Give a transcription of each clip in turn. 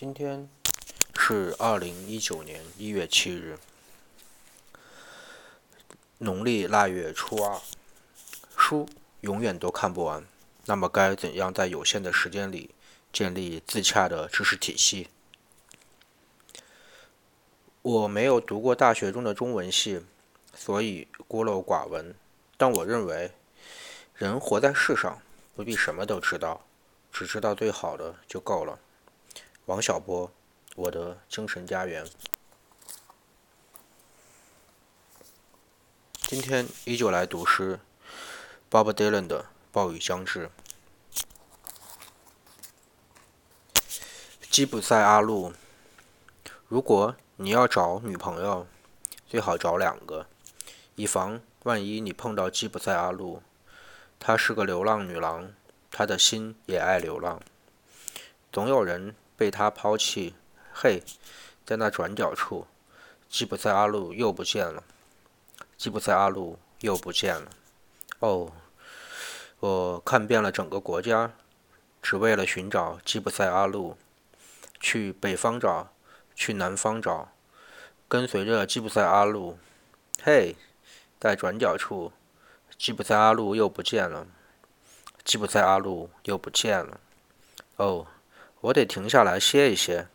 今天是二零一九年一月七日，农历腊月初二。书永远都看不完，那么该怎样在有限的时间里建立自洽的知识体系？我没有读过大学中的中文系，所以孤陋寡闻。但我认为，人活在世上，不必什么都知道，只知道最好的就够了。王小波，我的精神家园。今天依旧来读诗，Bob Dylan 的《暴雨将至》。吉普赛阿路，如果你要找女朋友，最好找两个，以防万一你碰到吉普赛阿路。她是个流浪女郎，她的心也爱流浪。总有人。被他抛弃，嘿，在那转角处，吉普赛阿路又不见了。吉普赛阿路又不见了。哦，我看遍了整个国家，只为了寻找吉普赛阿路。去北方找，去南方找，跟随着吉普赛阿路，嘿，在转角处，吉普赛阿路又不见了。吉普赛阿路又不见了。哦。我得停下来歇一歇。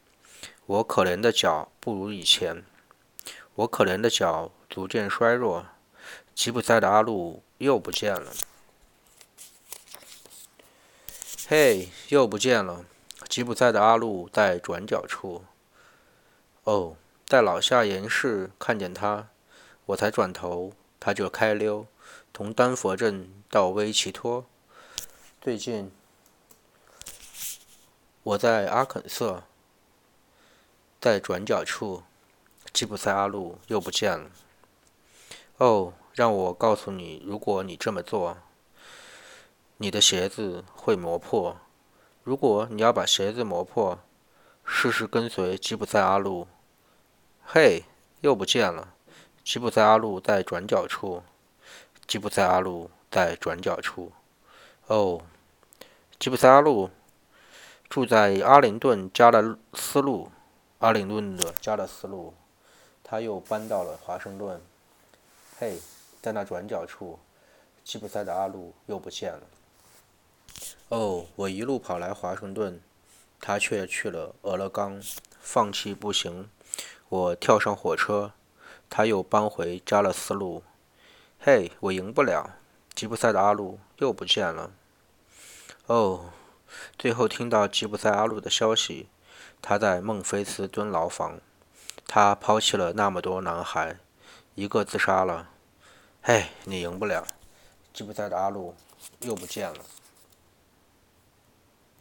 我可怜的脚不如以前，我可怜的脚逐渐衰弱。吉普赛的阿路又不见了。嘿，又不见了。吉普赛的阿路在转角处。哦，在老夏岩市看见他，我才转头，他就开溜，从丹佛镇到威奇托。最近。我在阿肯色，在转角处，吉普赛阿路又不见了。哦，让我告诉你，如果你这么做，你的鞋子会磨破。如果你要把鞋子磨破，试试跟随吉普赛阿路。嘿，又不见了。吉普赛阿路在转角处，吉普赛阿路在转角处。哦，吉普赛阿路。住在阿灵顿加勒斯路，阿灵顿的加勒斯路，他又搬到了华盛顿。嘿，在那转角处，吉普赛的阿路又不见了。哦，我一路跑来华盛顿，他却去了俄勒冈，放弃步行。我跳上火车，他又搬回加勒斯路。嘿，我赢不了，吉普赛的阿路又不见了。哦。最后听到吉普赛阿路的消息，他在孟菲斯蹲牢房，他抛弃了那么多男孩，一个自杀了。嘿，你赢不了，吉普赛的阿路又不见了。